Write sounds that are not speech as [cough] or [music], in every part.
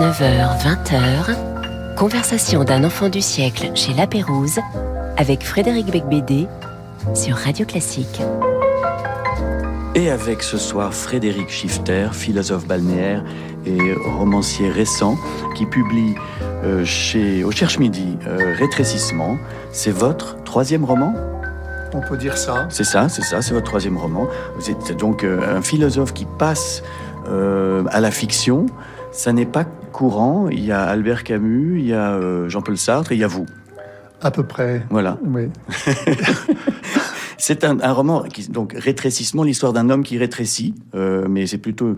19h, 20h, conversation d'un enfant du siècle chez La Pérouse avec Frédéric Becbédé sur Radio Classique. Et avec ce soir Frédéric Schifter, philosophe balnéaire et romancier récent, qui publie euh, chez, au Cherche Midi euh, Rétrécissement. C'est votre troisième roman? On peut dire ça. C'est ça, c'est ça, c'est votre troisième roman. Vous êtes donc euh, un philosophe qui passe à la fiction. Ça n'est pas courant. Il y a Albert Camus, il y a Jean-Paul Sartre et il y a vous. À peu près. Voilà. Oui. [laughs] C'est un, roman qui donc rétrécissement, l'histoire d'un homme qui rétrécit, euh, mais c'est plutôt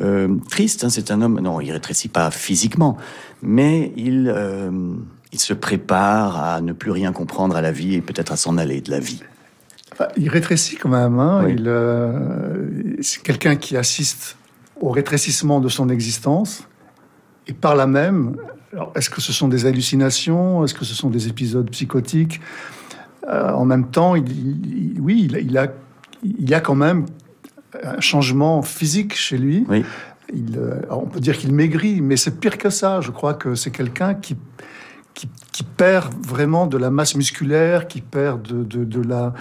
euh, triste. Hein, c'est un homme, non, il rétrécit pas physiquement, mais il euh, il se prépare à ne plus rien comprendre à la vie et peut-être à s'en aller de la vie. il rétrécit quand même. Hein, il c'est quelqu'un qui assiste au rétrécissement de son existence et par là même. Est-ce que ce sont des hallucinations Est-ce que ce sont des épisodes psychotiques euh, en même temps, il, oui, il, a, il y a quand même un changement physique chez lui. Il, euh, on peut dire qu'il maigrit, mais c'est pire que ça. Je crois que c'est quelqu'un qui, qui, perd vraiment de la masse musculaire, qui perd de, de, de la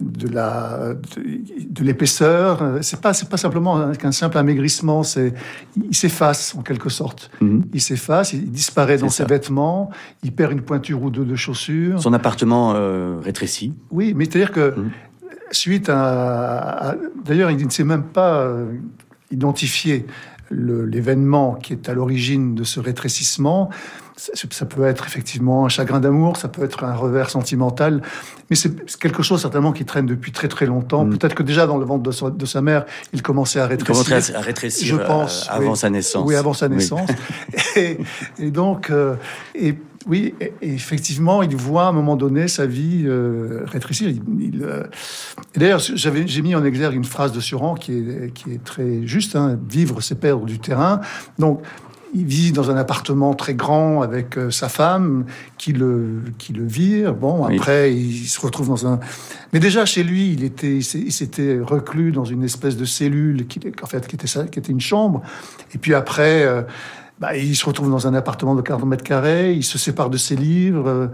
de la de, l'épaisseur. C'est pas c'est pas simplement qu'un simple amaigrissement. C'est il s'efface en quelque sorte. Mhm. Il s'efface, il disparaît dans ses vêtements, il perd une pointure ou deux de chaussures. Son appartement euh, rétrécit. Oui, mais c'est-à-dire que mhm. suite à, d'ailleurs il ne s'est même pas euh, identifié l'événement qui est à l'origine de ce rétrécissement. Ça, peut être effectivement un chagrin d'amour, ça peut être un revers sentimental, mais c'est quelque chose certainement qui traîne depuis très très longtemps. Mm. Peut-être que déjà dans le ventre de sa, mère, il commençait à rétrécir. Il commençait à rétrécir, je pense, euh, avant sa naissance. Oui, avant sa naissance. [laughs] et, donc, euh, et oui, effectivement, il voit à un moment donné sa vie euh, rétrécir. Euh, d'ailleurs, j'ai mis en exergue une phrase de Suran qui est, qui est très juste hein, vivre, c'est perdre du terrain. Donc, il vit dans un appartement très grand avec euh, sa femme qui le, qui le vire. Bon, après, il se retrouve dans un. Mais déjà, chez lui, il était, il s'était reclus dans une espèce de cellule qui, en fait, qui était, qui était une chambre. Et puis après. Bah, il se retrouve dans un appartement de 40 mètres carrés, il se sépare de ses livres, euh,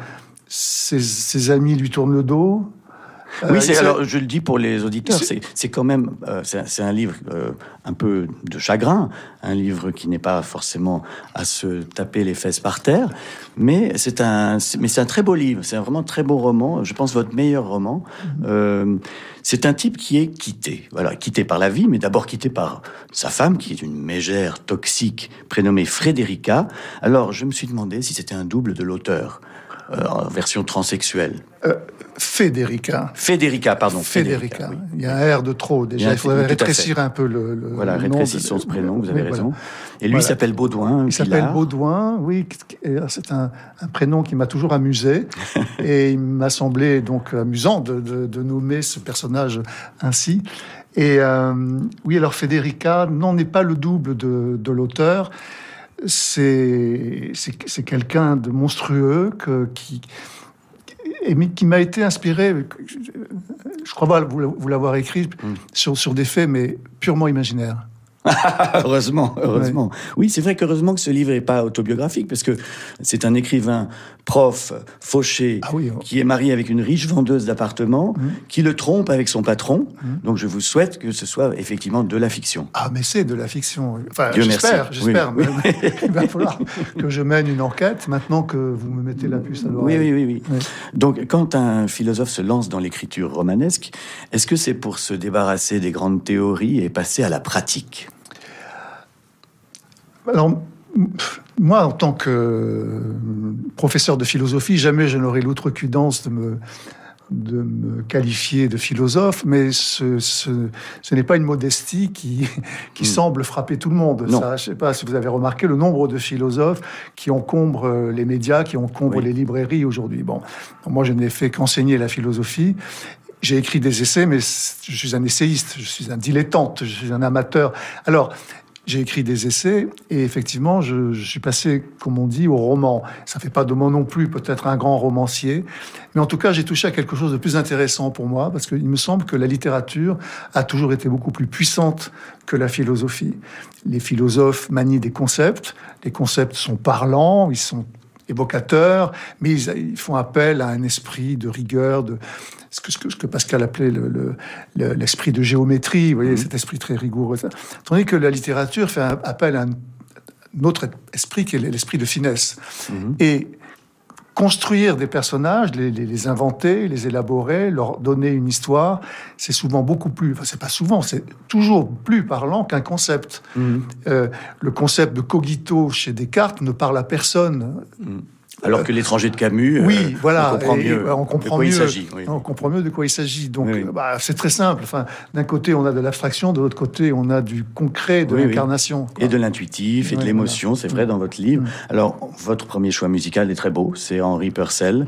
ses, amis lui tournent le dos. Oui, euh, alors je le dis pour les auditeurs, c'est quand même euh, c'est un livre un peu de chagrin, un livre qui n'est pas forcément à se taper les fesses par terre, mais c'est un mais c'est un très beau livre, c'est un vraiment très beau roman. Je pense votre meilleur roman. Mm-hmm. C'est un type qui est quitté, voilà, quitté par la vie, mais d'abord quitté par sa femme, qui est une mégère toxique prénommée Frédérica. Alors, je me suis demandé si c'était un double de l'auteur, euh, en version transsexuelle. Euh, Federica. Federica, pardon. Federica. Il y a un R de trop déjà. Il, faudrait rétrécir un peu le. le voilà, rétrécissons ce prénom, vous avez raison. Et lui s'appelle Baudouin. Il s'appelle Baudouin, oui. C'est un, prénom qui m'a toujours amusé. [laughs] et il m'a semblé donc amusant de, nommer ce personnage ainsi. Et euh, oui, alors Federica n'en est pas le double de l'auteur. C'est quelqu'un de monstrueux que, qui et qui m'a été inspiré, je crois pas vous l'avoir écrit, hmm. sur, sur des faits, mais purement imaginaires. [laughs] heureusement, heureusement. Oui, c'est vrai qu'heureusement que ce livre n'est pas autobiographique, parce que c'est un écrivain prof, fauché, ah qui est marié avec une riche vendeuse d'appartements, mmh. qui le trompe avec son patron. Mmh. Donc je vous souhaite que ce soit effectivement de la fiction. Ah, mais c'est de la fiction. Enfin, j'espère, j'espère. [laughs] Il va falloir que je mène une enquête maintenant que vous me mettez la puce à l'oreille. Oui, oui, oui, oui. Donc quand un philosophe se lance dans l'écriture romanesque, est-ce que c'est pour se débarrasser des grandes théories et passer à la pratique? Alors, moi, en tant que professeur de philosophie, jamais je n'aurais l'outrecuidance de me, de me qualifier de philosophe, mais ce, ce, n'est pas une modestie qui, [laughs] qui hmm. semble frapper tout le monde. je ne sais pas si vous avez remarqué le nombre de philosophes qui encombrent les médias, qui encombrent les librairies aujourd'hui. Bon, moi, je n'ai fait qu'enseigner la philosophie. J'ai écrit des essais, mais je suis un essayiste, je suis un dilettante, je suis un amateur. Alors, j'ai écrit des essais et effectivement, je, suis passé, comme on dit, au roman. Ça fait pas de moi non plus peut-être un grand romancier, mais en tout cas, j'ai touché à quelque chose de plus intéressant pour moi parce qu'il me semble que la littérature a toujours été beaucoup plus puissante que la philosophie. Les philosophes manient des concepts, les concepts sont parlants, ils sont évocateurs, mais ils, font appel à un esprit de rigueur, de ce que, ce que, Pascal appelait l'esprit le, de géométrie, vous voyez, mmh. cet esprit très rigoureux. Tandis que la littérature fait appel à un, autre esprit qui est l'esprit de finesse. Mmh. Et construire des personnages, les, inventer, les élaborer, leur donner une histoire, c'est souvent beaucoup plus, enfin c'est pas souvent, c'est toujours plus parlant qu'un concept. Mmh. Euh, le concept de cogito chez Descartes ne parle à personne. Mmh. Alors que l'étranger de Camus, oui, euh, voilà, on comprend mieux, on comprend de quoi il s'agit. On comprend mieux de quoi il s'agit. Donc, bah, c'est très simple. Enfin, d'un côté, on a de l'abstraction, de l'autre côté, on a du concret, de l'incarnation. Et de l'intuitif et de l'émotion, c'est vrai dans votre livre. Alors, votre premier choix musical est très beau, c'est Henri Purcell,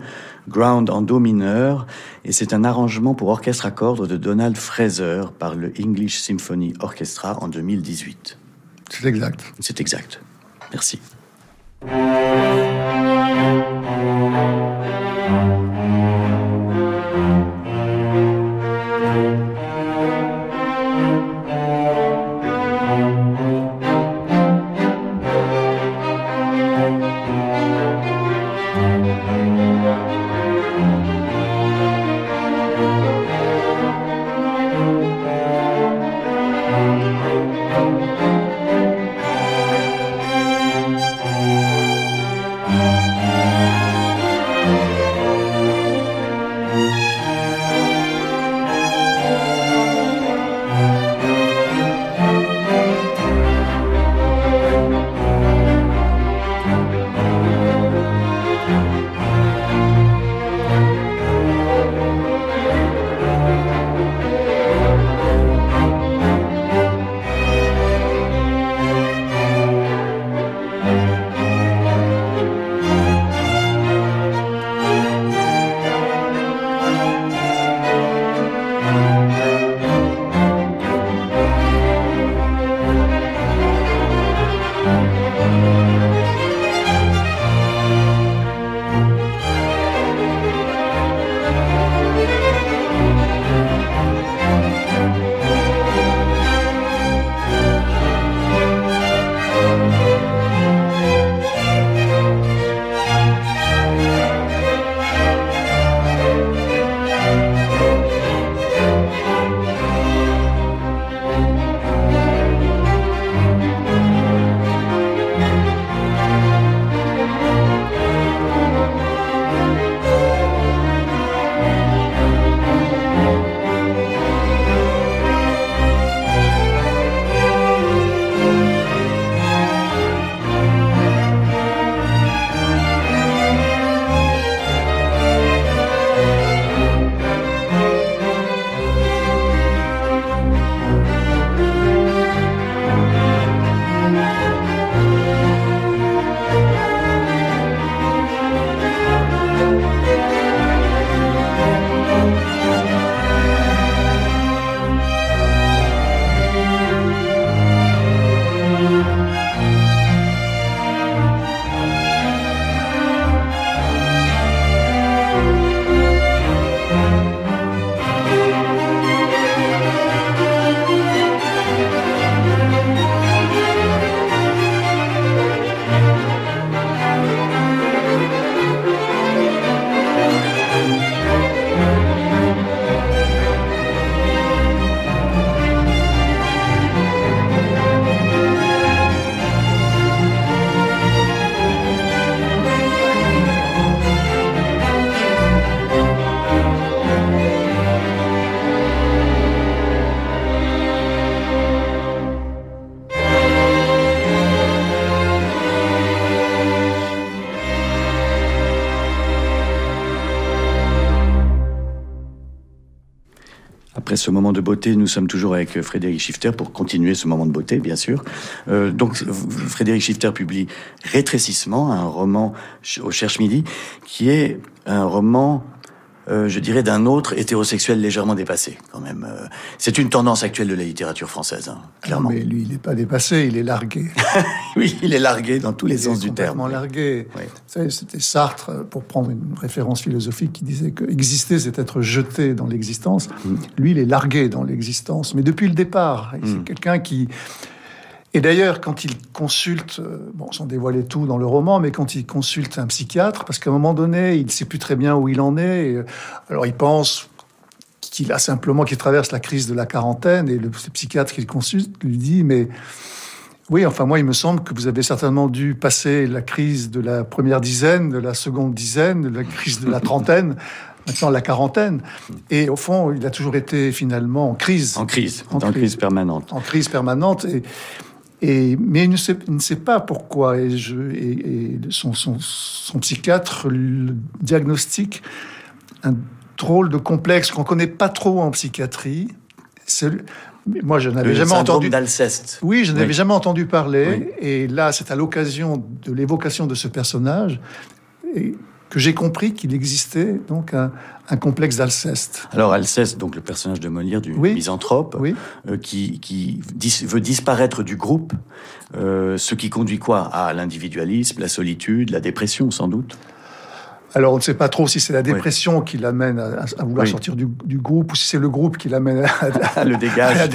Ground en do mineur, et c'est un arrangement pour orchestre à cordes de Donald Fraser par le English Symphony Orchestra en 2018. C'est exact. C'est exact. Merci. Thank you. Ce moment de beauté, nous sommes toujours avec Frédéric Schifter pour continuer ce moment de beauté, bien sûr. Euh, donc, Frédéric Schifter publie Rétrécissement, un roman au Cherche Midi, qui est un roman euh, je dirais, d'un autre hétérosexuel légèrement dépassé, quand même. Euh, c'est une tendance actuelle de la littérature française, hein, clairement. mais lui, il n'est pas dépassé, il est largué. [laughs] oui, il est largué dans tous les sens du terme. Complètement largué. C'était Sartre, pour prendre une référence philosophique, qui disait que exister, c'est être jeté dans l'existence. Mm. Lui, il est largué dans l'existence, mais depuis le départ. C'est mm. quelqu'un qui et d'ailleurs, quand il consulte, euh, bon, sans dévoiler tout dans le roman, mais quand il consulte un psychiatre, parce qu'à un moment donné, il ne sait plus très bien où il en est, euh, alors il pense qu'il a simplement, qu'il traverse la crise de la quarantaine, et le psychiatre qu'il consulte lui dit, mais oui, enfin moi, il me semble que vous avez certainement dû passer la crise de la première dizaine, de la seconde dizaine, de la crise de la trentaine, maintenant la quarantaine. Et au fond, il a toujours été finalement en crise. En crise, en, crise, permanente. En crise permanente. Et, mais il ne, sait, ne sait pas pourquoi. Et, je, et, son, son, son, psychiatre le diagnostique un drôle de complexe qu'on connaît pas trop en psychiatrie. Moi, je n'avais jamais entendu d'Alceste. Oui, je n'avais jamais entendu parler. Et là, c'est à l'occasion de l'évocation de ce personnage que j'ai compris qu'il existait donc un, un complexe d'Alceste. Alors Alceste, donc le personnage de Molière, du misanthrope, euh, qui, qui veut disparaître du groupe, euh, ce qui conduit quoi? À l'individualisme, la solitude, la dépression sans doute. Alors, on ne sait pas trop si c'est la dépression qui l'amène à, vouloir sortir du, groupe ou si c'est le groupe qui l'amène à, [laughs] le dégage,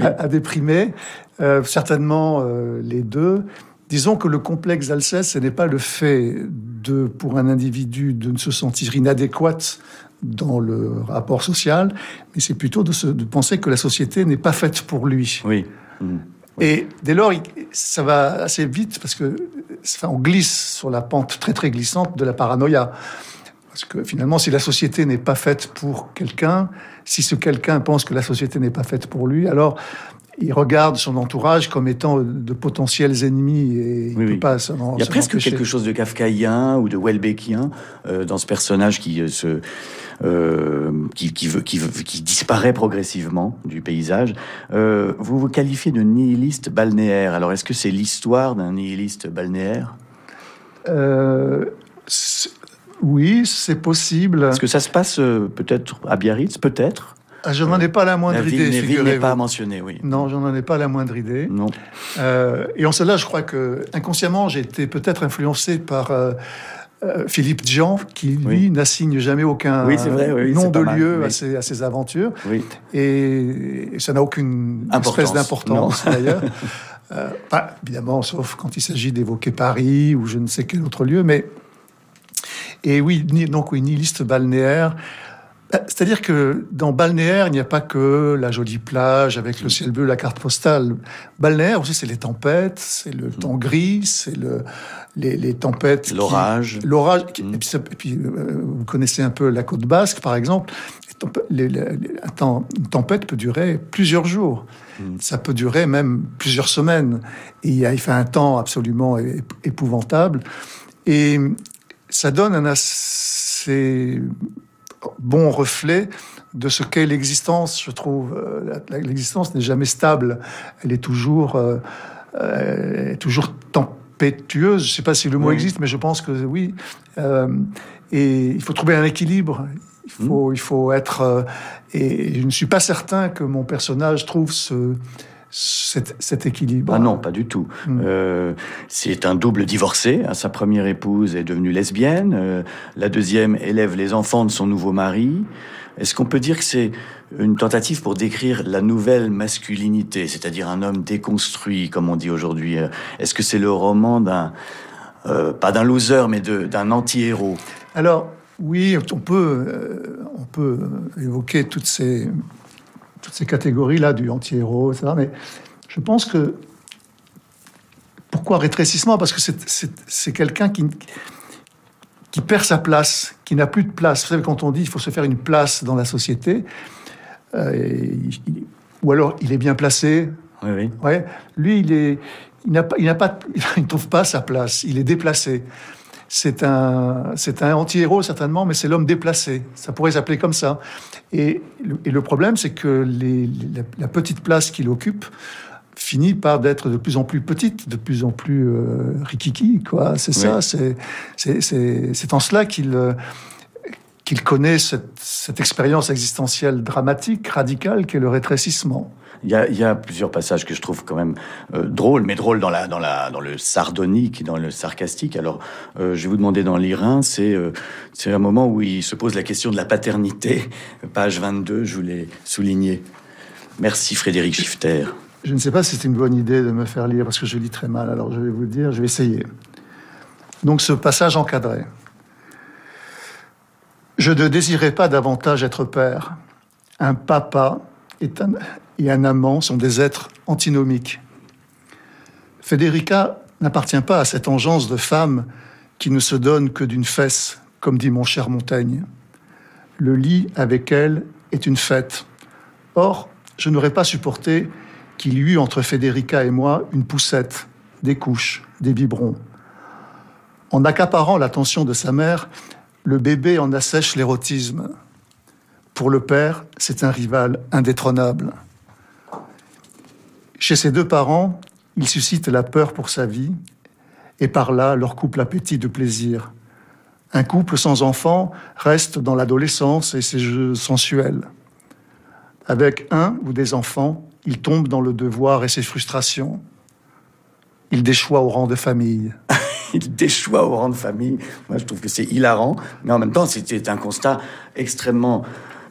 à, déprimer. Euh, certainement les deux. Disons que le complexe d'Alceste, ce n'est pas le fait de, pour un individu, de ne se sentir inadéquate dans le rapport social, mais c'est plutôt de, se, de penser que la société n'est pas faite pour lui. Oui. Mmh. Et dès lors, ça va assez vite parce que on glisse sur la pente très très glissante de la paranoïa. Parce que finalement, si la société n'est pas faite pour quelqu'un, si ce quelqu'un pense que la société n'est pas faite pour lui, alors il regarde son entourage comme étant de potentiels ennemis et il pas Il y a presque quelque chose de kafkaïen ou de Welbeckien euh, dans ce personnage qui euh, se qui, qui, veut, qui, veut, qui disparaît progressivement du paysage. Euh, vous vous qualifiez de nihiliste balnéaire. Alors, est-ce que c'est l'histoire d'un nihiliste balnéaire? Euh, Oui, c'est possible. Est-ce que ça se passe euh, peut-être à Biarritz? Peut-être ah, je n'en ai pas la moindre idée. La ville n'est pas mentionné, oui. Non, je n'en ai pas la moindre idée. Non. Euh, et en cela, je crois que inconsciemment, j'ai été peut-être influencé par euh, euh, Philippe Jean, qui lui n'assigne jamais aucun nom de lieu à ses, à, ses, aventures. Et, ça n'a aucune espèce d'importance d'ailleurs. [laughs] euh, évidemment, sauf quand il s'agit d'évoquer Paris ou je ne sais quel autre lieu. Mais et oui, donc oui, nihiliste balnéaire. Bah, c'est-à-dire que dans balnéaire, il n'y a pas que la jolie plage avec le ciel bleu, la carte postale. Balnéaire aussi, c'est les tempêtes, c'est le temps gris, c'est le, les, les tempêtes. L'orage. L'orage. Mm. Et puis, euh, vous connaissez un peu la côte basque, par exemple. Les, une tempête peut durer plusieurs jours. Mm. Ça peut durer même plusieurs semaines. Et il, a, il fait un temps absolument épouvantable. Et ça donne un assez bon reflet de ce qu'est l'existence, je trouve. Euh, l'existence n'est jamais stable. Elle est toujours, euh, euh toujours tempétueuse. Je ne sais pas si le mot existe, mais je pense que oui. Euh, et il faut trouver un équilibre. Il faut, hmm. il faut être. et je ne suis pas certain que mon personnage trouve ce, cet, équilibre Ah non, pas du tout. Hmm. Euh, c'est un double divorcé. Sa première épouse est devenue lesbienne. Euh, la deuxième élève les enfants de son nouveau mari. Est-ce qu'on peut dire que c'est une tentative pour décrire la nouvelle masculinité, c'est-à-dire un homme déconstruit, comme on dit aujourd'hui? Euh, Est-ce que c'est le roman d'un, pas d'un loser, mais d'un anti-héros? Alors, oui, on peut, on peut évoquer toutes ces toutes ces catégories-là du anti-héros, etc. Mais je pense que. Pourquoi rétrécissement? Parce que c'est quelqu'un qui, qui perd sa place, qui n'a plus de place. Vous savez, quand on dit qu'il faut se faire une place dans la société, euh, ou alors il est bien placé. Oui, oui. Ouais, lui, il est, il n'a pas, il n'a pas, [laughs] il ne trouve pas sa place. Il est déplacé c'est un, c'est un anti-héros certainement, mais c'est l'homme déplacé. Ça pourrait s'appeler comme ça. Et, le problème, c'est que la, petite place qu'il occupe finit par d'être de plus en plus petite, de plus en plus euh, rikiki, quoi. C'est ça. C'est, c'est, en cela qu'il qu'il connaît cette, expérience existentielle dramatique, radicale, qui est le rétrécissement. Il y, a, plusieurs passages que je trouve quand même euh, drôles, mais drôles dans, le sardonique, dans le sarcastique. Alors, euh, je vais vous demander d'en lire un. C'est euh, c'est un moment où il se pose la question de la paternité. Page 22, je voulais souligner. Merci Frédéric Schifter. Je ne sais pas si c'est une bonne idée de me faire lire parce que je lis très mal. Alors, je vais vous le dire, je vais essayer. Donc, ce passage encadré. Je ne désirais pas davantage être père. Un papa et un, amant sont des êtres antinomiques. Federica n'appartient pas à cette engeance de femme qui ne se donne que d'une fesse, comme dit mon cher Montaigne. Le lit avec elle est une fête. Or, je n'aurais pas supporté qu'il y eût entre Federica et moi une poussette, des couches, des biberons. En accaparant l'attention de sa mère, le bébé en assèche l'érotisme. Pour le père, c'est un rival indétrônable. Chez ses deux parents, il suscite la peur pour sa vie, et par là leur couple appétit de plaisir. Un couple sans enfant reste dans l'adolescence et ses jeux sensuels. Avec un ou des enfants, il tombe dans le devoir et ses frustrations. Il déchoit au rang de famille. [laughs] il déchoit au rang de famille. Moi, je trouve que c'est hilarant, mais en même temps, c'était un constat extrêmement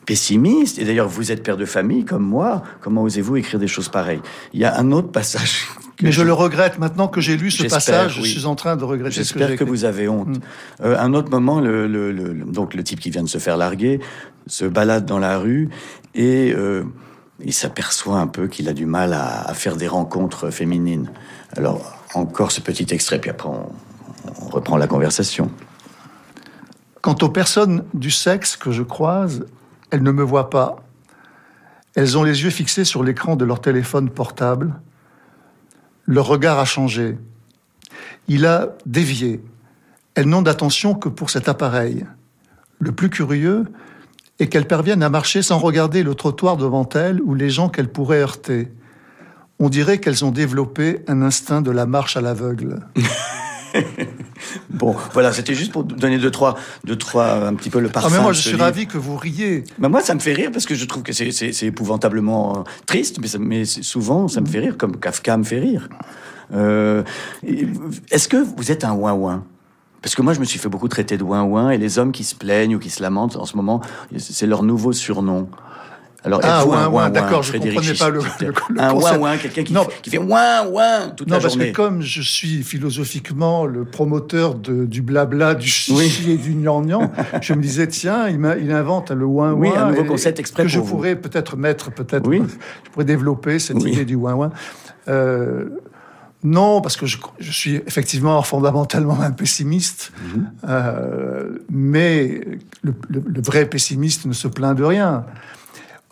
pessimiste. Et d'ailleurs, vous êtes père de famille comme moi. Comment osez-vous écrire des choses pareilles? Il y a un autre passage. [laughs] Mais je, le regrette maintenant que j'ai lu ce passage. Je suis en train de regretter ce que J'espère que vous avez honte. Mm. Euh, un autre moment, le, donc le type qui vient de se faire larguer se balade dans la rue et euh, il s'aperçoit un peu qu'il a du mal à, à, faire des rencontres féminines. Alors encore ce petit extrait, puis après on, on reprend la conversation. Quant aux personnes du sexe que je croise, elles ne me voient pas. Elles ont les yeux fixés sur l'écran de leur téléphone portable. Leur regard a changé. Il a dévié. Elles n'ont d'attention que pour cet appareil. Le plus curieux est qu'elles parviennent à marcher sans regarder le trottoir devant elles ou les gens qu'elles pourraient heurter. On dirait qu'elles ont développé un instinct de la marche à l'aveugle. [laughs] [laughs] bon, voilà, c'était juste pour donner deux trois, deux trois, un petit peu le parfum. Ah, mais moi, je suis ravi que vous riez. Mais moi, ça me fait rire parce que je trouve que c'est épouvantablement euh, triste, mais, mais souvent, ça me fait rire, comme Kafka me fait rire. Euh, Est-ce que vous êtes un ouin-ouin? Parce que moi, je me suis fait beaucoup traiter de ouin-ouin, et les hommes qui se plaignent ou qui se lamentent en ce moment, c'est leur nouveau surnom. Alors, ah, ouin, ouin, d'accord, je ne comprenais pas le, le, Un ouin, ouin, quelqu'un qui, qui, fait ouin, ouin toute non, la journée. Non, parce que comme je suis philosophiquement le promoteur de, du blabla, du chichi et du gnangnan, je me disais, tiens, il, il invente le ouin, ouin. Oui, un nouveau concept exprès Que je pourrais peut-être mettre, peut-être, oui. [laughs] je pourrais développer cette idée du ouin, ouin. Euh, non, parce que je, je, suis effectivement [laughs] fondamentalement un pessimiste, -hmm. euh, mais le, le, le vrai pessimiste ne se plaint de rien.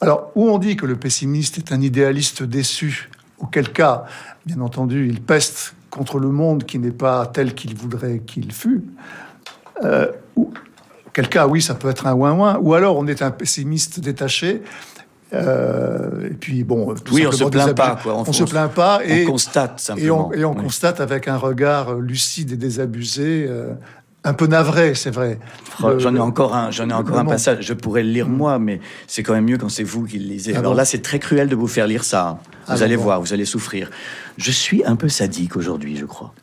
Alors, où on dit que le pessimiste est un idéaliste déçu, auquel cas, bien entendu, il peste contre le monde qui n'est pas tel qu'il voudrait qu'il fût, euh, ou, auquel cas, oui, ça peut être un ouin-ouin, ou alors on est un pessimiste détaché, euh, et puis bon, tout oui, on se plaint pas. Quoi. On, se plaint pas et on constate simplement. Et on, et on oui. constate avec un regard lucide et désabusé euh, un peu navré, c'est vrai. J'en ai encore un, j'en ai encore un passage. Je pourrais le lire moi, mais c'est quand même mieux quand c'est vous qui le lisez. Ah Alors bon là, c'est très cruel de vous faire lire ça. Vous ah allez bon. voir, vous allez souffrir. Je suis un peu sadique aujourd'hui, je crois.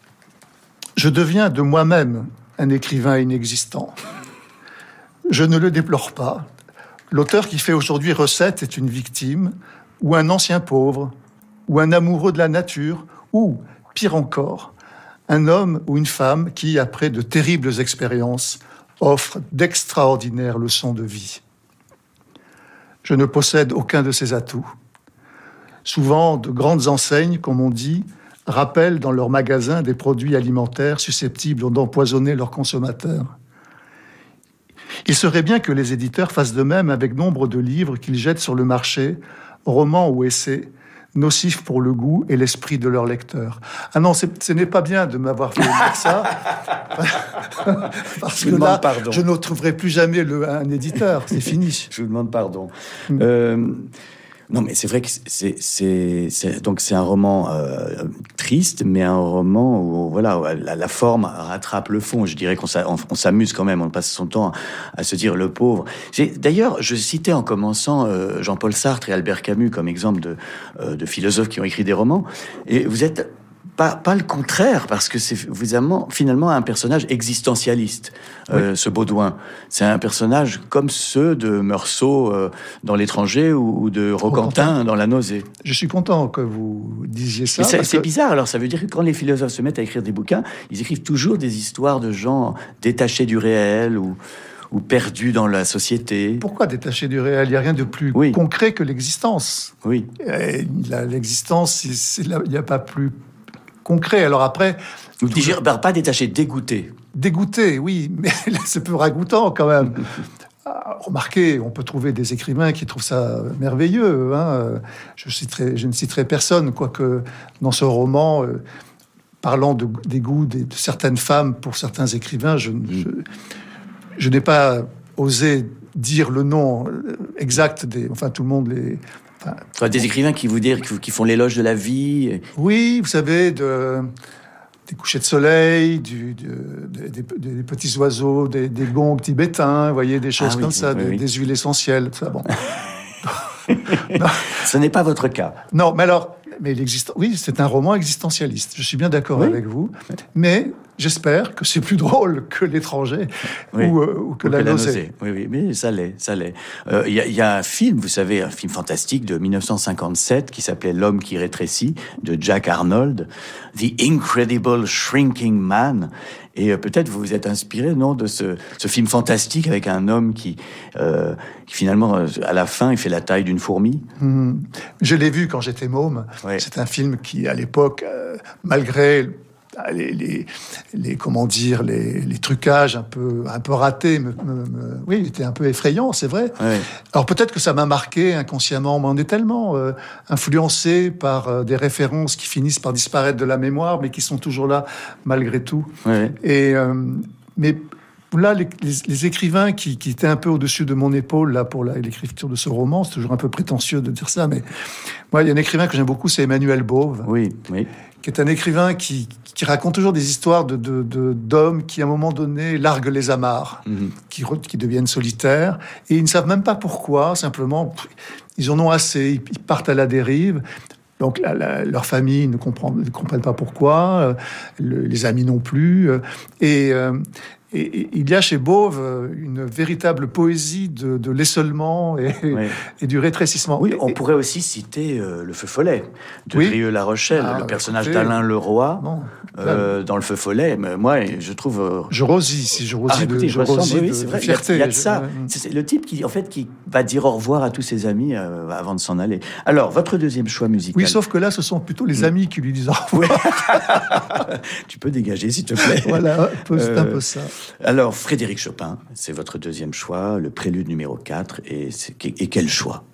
Je deviens de moi-même un écrivain inexistant. Je ne le déplore pas. L'auteur qui fait aujourd'hui recette est une victime, ou un ancien pauvre, ou un amoureux de la nature, ou, pire encore, un homme ou une femme qui, après de terribles expériences, offre d'extraordinaires leçons de vie. Je ne possède aucun de ces atouts. Souvent, de grandes enseignes, comme on dit, rappellent dans leurs magasins des produits alimentaires susceptibles d'empoisonner leurs consommateurs. Il serait bien que les éditeurs fassent de même avec nombre de livres qu'ils jettent sur le marché, romans ou essais, nocifs pour le goût et l'esprit de leur lecteur. Ah non, ce n'est pas bien de m'avoir fait dire ça, [laughs] parce je que là, pardon. je ne trouverai plus jamais le, un éditeur, c'est fini. je vous demande pardon. Mm. Euh, Non, mais c'est vrai que c'est donc c'est un roman euh, triste, mais un roman où voilà la, forme rattrape le fond. Je dirais qu'on s'amuse quand même, on passe son temps à, se dire le pauvre. D'ailleurs, je citais en commençant euh, Jean-Paul Sartre et Albert Camus comme exemple de, euh, de philosophes qui ont écrit des romans, et vous êtes pas, pas le contraire, parce que c'est finalement, finalement un personnage existentialiste, euh, ce Baudouin. C'est un personnage comme ceux de Meursault euh, dans L'étranger ou, de Roquentin dans La nausée. Je suis content que vous disiez ça. C'est bizarre, alors ça veut dire que quand les philosophes se mettent à écrire des bouquins, ils écrivent toujours des histoires de gens détachés du réel ou ou perdus dans la société. Pourquoi détachés du réel? Il n'y a rien de plus concret que l'existence. Oui. L'existence, il n'y a pas plus concret. Alors après... Vous dites pas détaché, dégoûté. Dégoûté, oui, [laughs] mais c'est peu ragoûtant quand même. [laughs] Ah, remarquez, on peut trouver des écrivains qui trouvent ça merveilleux. Hein. Je, citerai, je ne citerai personne, quoique dans ce roman, euh, parlant de, des goûts de, certaines femmes pour certains écrivains, je, je, n'ai pas osé dire le nom euh, exact des. Enfin, tout le monde les, des écrivains qui vous disent, qui font l'éloge de la vie. Oui, vous savez, de, des couchers de soleil, du, des, petits oiseaux, des, gongs tibétains, vous voyez, des choses ah comme ça, des, huiles essentielles, ça. Bon. [laughs] Ce n'est pas votre cas. Non, mais alors, mais il existe. Oui, c'est un roman existentialiste. Je suis bien d'accord avec vous. Mais J'espère que c'est plus drôle que l'étranger ou, euh, que, la, nausée. Oui, oui, mais ça l'est, ça l'est. Euh, il y, a un film, vous savez, un film fantastique de 1957 qui s'appelait L'homme qui rétrécit de Jack Arnold, The Incredible Shrinking Man. Et euh, peut-être vous vous êtes inspiré, non, de ce, film fantastique avec un homme qui, finalement, à la fin, il fait la taille d'une fourmi. Hmm. Je l'ai vu quand j'étais môme. C'est un film qui, à l'époque, malgré ah, les, les, comment dire les, les, trucages un peu un peu ratés me, oui il était un peu effrayant c'est vrai. Alors peut-être que ça m'a marqué inconsciemment mais on est tellement euh, influencé par euh, des références qui finissent par disparaître de la mémoire mais qui sont toujours là malgré tout. Et euh, mais là, les, les, écrivains qui, qui, étaient un peu au-dessus de mon épaule là pour l'écriture de ce roman, c'est toujours un peu prétentieux de dire ça, mais moi, il y a un écrivain que j'aime beaucoup, c'est Emmanuel Bove. Oui, oui qui est un écrivain qui, qui raconte toujours des histoires de, d'hommes qui, à un moment donné, larguent les amarres, mhm. qui, qui deviennent solitaires, et ils ne savent même pas pourquoi, simplement, ils en ont assez, ils partent à la dérive. Donc leur famille ne comprend, ne comprennent pas pourquoi, euh, les amis non plus. Euh, et, euh, et, il y a chez Bove euh, une véritable poésie de, de l'essolement et, et, du rétrécissement. Oui, on pourrait aussi citer euh, Le Feu Follet de oui. la Rochelle, ah, le personnage d'Alain Leroy euh, dans Le Feu Follet. Mais moi, je trouve. Euh, je rosis, si je rosis, ah, de, je rosis oui, de, fierté. Il y a, de ça. C'est le type qui, en fait, qui va dire au revoir à tous ses amis avant de s'en aller. Alors, votre deuxième choix musical. Oui, sauf que là, ce sont plutôt les mm. amis qui lui disent au [laughs] revoir. [laughs] tu peux dégager, s'il te plaît. Voilà, c'est un peu ça. Alors, Frédéric Chopin, c'est votre deuxième choix, le prélude numéro 4, et, et quel choix?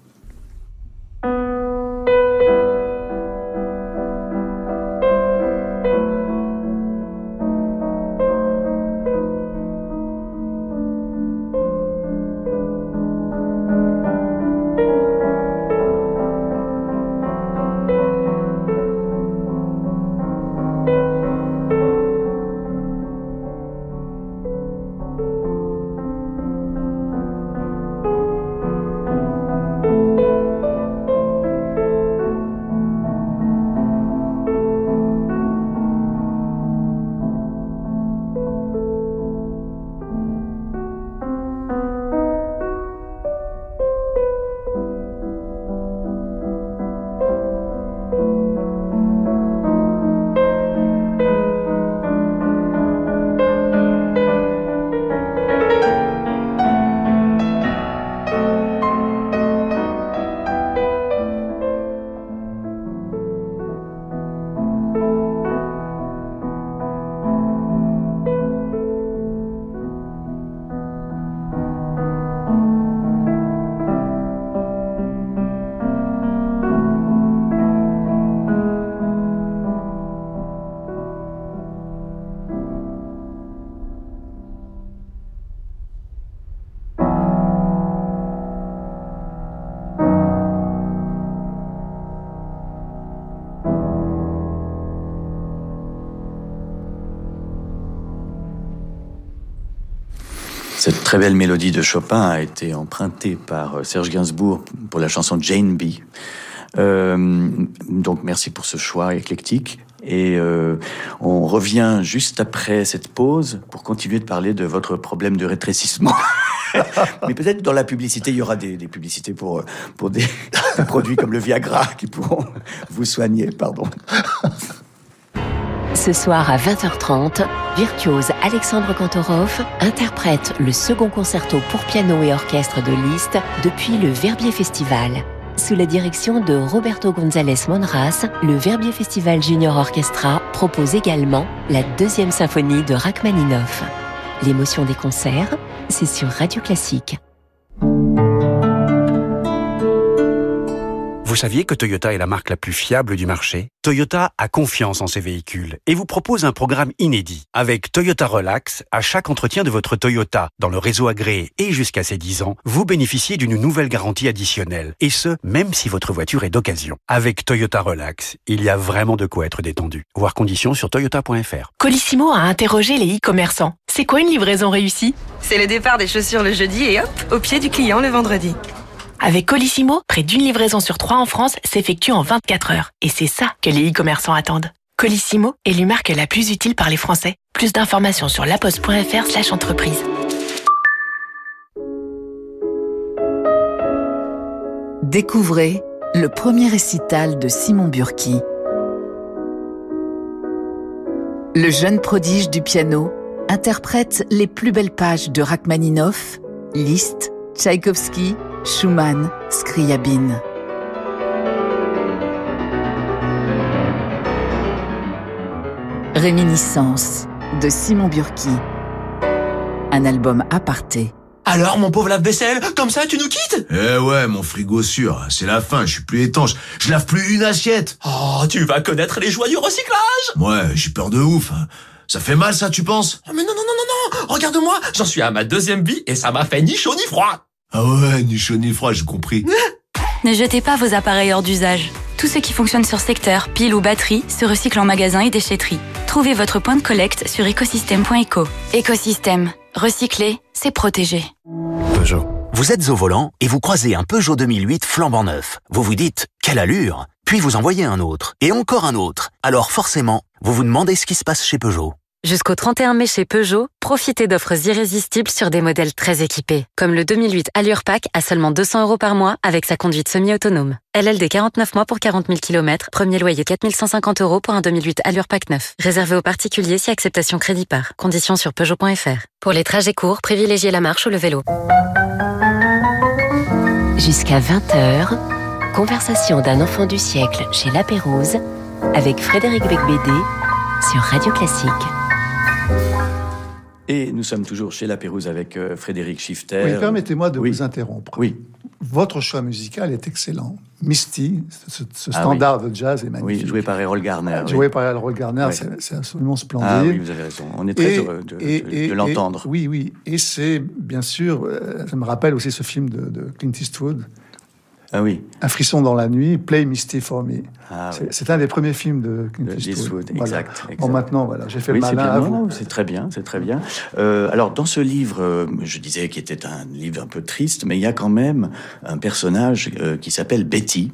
Très belle mélodie de Chopin a été empruntée par euh, Serge Gainsbourg pour la chanson Jane Bee. Euh, donc merci pour ce choix éclectique. Et euh, on revient juste après cette pause pour continuer de parler de votre problème de rétrécissement. [laughs] Mais peut-être dans la publicité, il y aura des, des publicités pour, pour des, [laughs] des, produits comme le Viagra qui pourront vous soigner. Pardon. Ce soir à 20h30, virtuose Alexandre Kantorov interprète le second concerto pour piano et orchestre de Liszt depuis le Verbier Festival. Sous la direction de Roberto González Monras, le Verbier Festival Junior Orchestra propose également la deuxième symphonie de Rachmaninoff. L'émotion des concerts, c'est sur Radio Classique. Vous saviez que Toyota est la marque la plus fiable du marché? Toyota a confiance en ses véhicules et vous propose un programme inédit. Avec Toyota Relax, à chaque entretien de votre Toyota dans le réseau agréé et jusqu'à ses 10 ans, vous bénéficiez d'une nouvelle garantie additionnelle. Et ce, même si votre voiture est d'occasion. Avec Toyota Relax, il y a vraiment de quoi être détendu. Voir conditions sur toyota.fr. Colissimo a interrogé les e-commerçants. C'est quoi une livraison réussie? C'est le départ des chaussures le jeudi et hop, au pied du client le vendredi. Avec Colissimo, près d'une livraison sur trois en France s'effectue en 24 heures. Et c'est ça que les e-commerçants attendent. Colissimo est l'humarque la plus utile par les Français. Plus d'informations sur laposte.fr slash entreprise. Découvrez le premier récital de Simon Burki. Le jeune prodige du piano interprète les plus belles pages de Rachmaninoff, Liszt, Tchaïkovski, Schumann, Scriabine. Réminiscence de Simon Burki. Un album aparté. Alors, mon pauvre lave-vaisselle, comme ça, tu nous quittes? Eh ouais, mon frigo sûr, c'est la fin, je suis plus étanche. Je lave plus une assiette. Oh, tu vas connaître les joies du recyclage Ouais, j'ai peur de ouf. Ça fait mal, ça, tu penses? Oh, Mais non, non, non, non, non Regarde-moi, j'en suis à ma deuxième vie et ça m'a fait ni chaud ni froid Ah ouais, ni chaud ni froid, j'ai compris. [laughs] ne jetez pas vos appareils hors d'usage. Tout ce qui fonctionne sur secteur, pile ou batterie, se recycle en magasin et déchetterie. Trouvez votre point de collecte sur écosystème.eco. Écosystème. Recycler, c'est protéger. Peugeot. Vous êtes au volant et vous croisez un Peugeot 2008 flambant neuf. Vous vous dites, quelle allure Puis vous en voyez un autre, et encore un autre. Alors forcément, vous vous demandez ce qui se passe chez Peugeot. Jusqu'au 31 mai chez Peugeot, profitez d'offres irrésistibles sur des modèles très équipés, comme le 2008 Allure Pack à seulement 200 euros par mois avec sa conduite semi-autonome. LLD 49 mois pour 40 000 km, premier loyer 4150 euros pour un 2008 Allure Pack 9. Réservé aux particuliers si acceptation crédit par. Conditions sur Peugeot.fr. Pour les trajets courts, privilégiez la marche ou le vélo. Jusqu'à 20h, conversation d'un enfant du siècle chez La Pérouse avec Frédéric Becbédé sur Radio Classique. Et nous sommes toujours chez La Pérouse avec euh, Frédéric Schifter. Oui, permettez-moi de oui. vous interrompre. Oui. Votre choix musical est excellent. Misty, ce, ce ah standard oui. de jazz est magnifique. Oui, joué par Errol Garner. Joué par Errol Garner, c'est absolument splendide. Ah oui, vous avez raison. On est très et, heureux de, et, de, de l'entendre. Oui, oui. Et c'est, bien sûr, euh, ça me rappelle aussi ce film de, de Clint Eastwood. Ah oui. Un frisson dans la nuit, Play Misty for Me. Ah, c'est un des premiers films de Clint Eastwood. Eastwood voilà. exact, exact, Bon, maintenant, voilà, j'ai fait oui, le malin. Bien, c'est très bien, c'est très bien. Euh, alors, dans ce livre, euh, je disais qu'il était un livre un peu triste, mais il y a quand même un personnage euh, qui s'appelle Betty,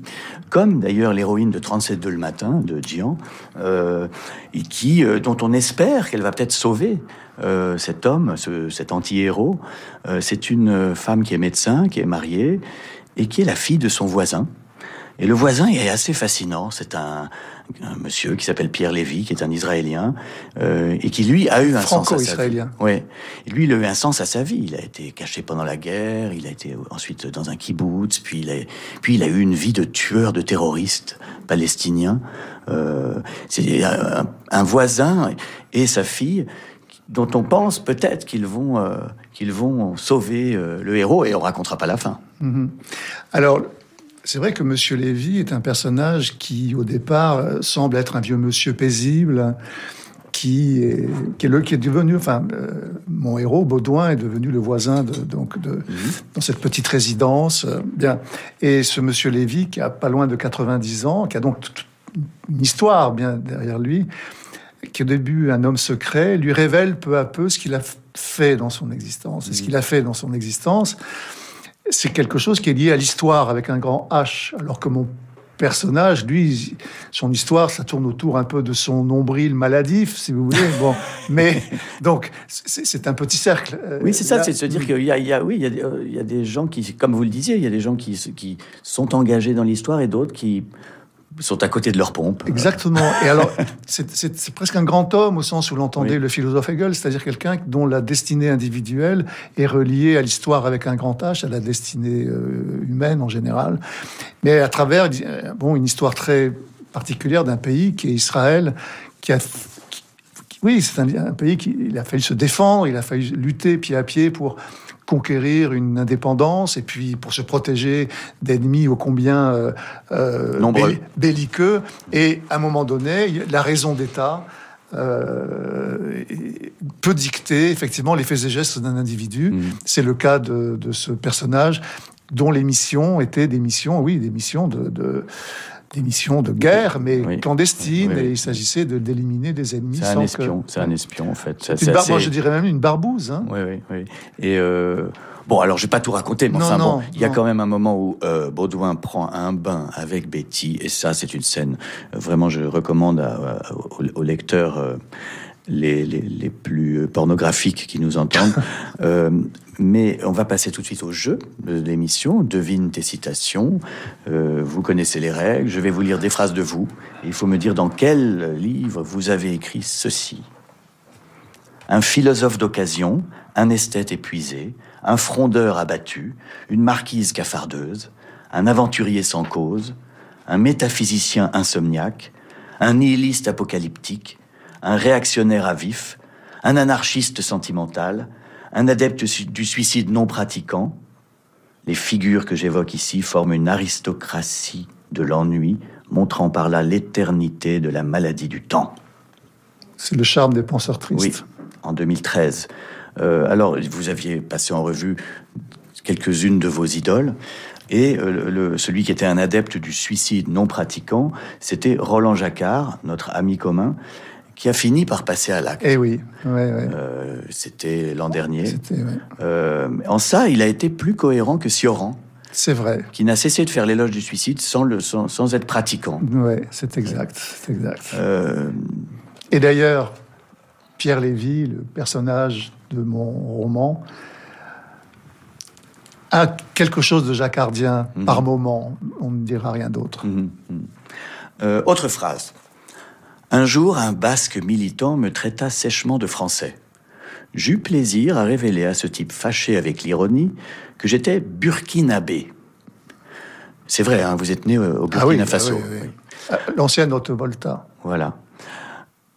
comme d'ailleurs l'héroïne de 37 le matin de Gian, euh, et qui, dont on espère qu'elle va peut-être sauver euh, cet homme, ce, cet anti-héros. Euh, c'est une femme qui est médecin, qui est mariée, et qui est la fille de son voisin. Et le voisin est assez fascinant. C'est un, un, monsieur qui s'appelle Pierre Lévy, qui est un Israélien, euh, et qui lui a eu un sens à sa vie. Ouais. Et lui, il a eu un sens à sa vie. Il a été caché pendant la guerre. Il a été ensuite dans un kibbutz. Puis il a, puis il a eu une vie de tueur, de terroriste palestinien. Euh, c'est un, un, voisin et sa fille dont on pense peut-être qu'ils vont euh, qu'ils vont sauver le héros et on racontera pas la fin. -hmm. Alors c'est vrai que Monsieur Lévy est un personnage qui, au départ, euh, semble être un vieux monsieur paisible, qui est, qui est, le, qui est devenu, enfin, euh, mon héros, Baudouin, est devenu le voisin de, donc de, mmh. dans cette petite résidence. Euh, bien. Et ce Monsieur Lévy, qui a pas loin de 90 ans, qui a donc une histoire bien derrière lui, qui au début un homme secret, lui révèle peu à peu ce qu'il a fait dans son existence. Et ce qu'il a fait dans son existence, c'est quelque chose qui est lié à l'histoire avec un grand H, alors que mon personnage, lui, son histoire, ça tourne autour un peu de son nombril maladif, si vous voulez. Bon, [laughs] mais donc c'est un petit cercle. Euh, oui, c'est ça, c'est de se dire qu'il y, a, oui, il y, a, il y a des gens qui, comme vous le disiez, il y a des gens qui, qui sont engagés dans l'histoire et d'autres qui sont à côté de leur pompe. Exactement. Et alors, [laughs] c'est presque un grand homme au sens où l'entendait le philosophe Hegel, c'est-à-dire quelqu'un dont la destinée individuelle est reliée à l'histoire avec un grand H, à la destinée euh, humaine en général, mais à travers euh, bon, une histoire très particulière d'un pays qui est Israël, qui a oui, c'est un, un, pays qui il a fallu se défendre, il a fallu lutter pied à pied pour conquérir une indépendance et puis pour se protéger d'ennemis ô combien euh, euh belliqueux. Et à un moment donné, la raison d'État euh, peut dicter effectivement les faits et gestes d'un individu. Mmh. C'est le cas de, de, ce personnage dont les missions étaient des missions, oui, des missions de, de des missions de guerre, mais clandestines, et il s'agissait de d'éliminer des ennemis. C'est un espion, c'est un espion en fait. C'est assez... Moi, je dirais même une barbouze. Hein. Oui, oui, oui. Et euh... bon, alors je vais pas tout raconter, mais enfin bon, il y a quand même un moment où euh, Baudouin prend un bain avec Betty, et ça, c'est une scène euh, vraiment, je recommande à, à, aux, aux, lecteurs. Euh, les, les, les, plus pornographiques qui nous entendent. [laughs] euh, mais on va passer tout de suite au jeu de l'émission. Devine tes citations. Euh, vous connaissez les règles. Je vais vous lire des phrases de vous. il faut me dire dans quel livre vous avez écrit ceci. Un philosophe d'occasion, un esthète épuisé, un frondeur abattu, une marquise cafardeuse, un aventurier sans cause, un métaphysicien insomniaque, un nihiliste apocalyptique, un réactionnaire à vif, un anarchiste sentimental, un adepte du suicide non pratiquant. Les figures que j'évoque ici forment une aristocratie de l'ennui, montrant par là l'éternité de la maladie du temps. C'est le charme des penseurs tristes. Oui, en 2013. Euh, alors, vous aviez passé en revue quelques-unes de vos idoles. Et euh, le, celui qui était un adepte du suicide non pratiquant, c'était Roland Jacquard, notre ami commun, qui a fini par passer à l'acte. Eh oui, ouais, ouais. Euh, c'était l'an dernier. Euh, en ça, il a été plus cohérent que Sioran. C'est vrai. Qui n'a cessé de faire l'éloge du suicide sans, le, sans, sans être pratiquant. Oui, c'est exact. Exact. Euh... Et d'ailleurs, Pierre Lévy, le personnage de mon roman, a quelque chose de jacquardien mm -hmm. par moment. On ne dira rien d'autre. Mm -hmm. autre phrase. Un jour, un basque militant me traita sèchement de français. J'eus plaisir à révéler à ce type fâché avec l'ironie que j'étais burkinabé. C'est vrai, hein, vous êtes né au Burkina ah oui, Faso. Ah oui, oui. oui. L'ancienne Haute-Volta. Voilà.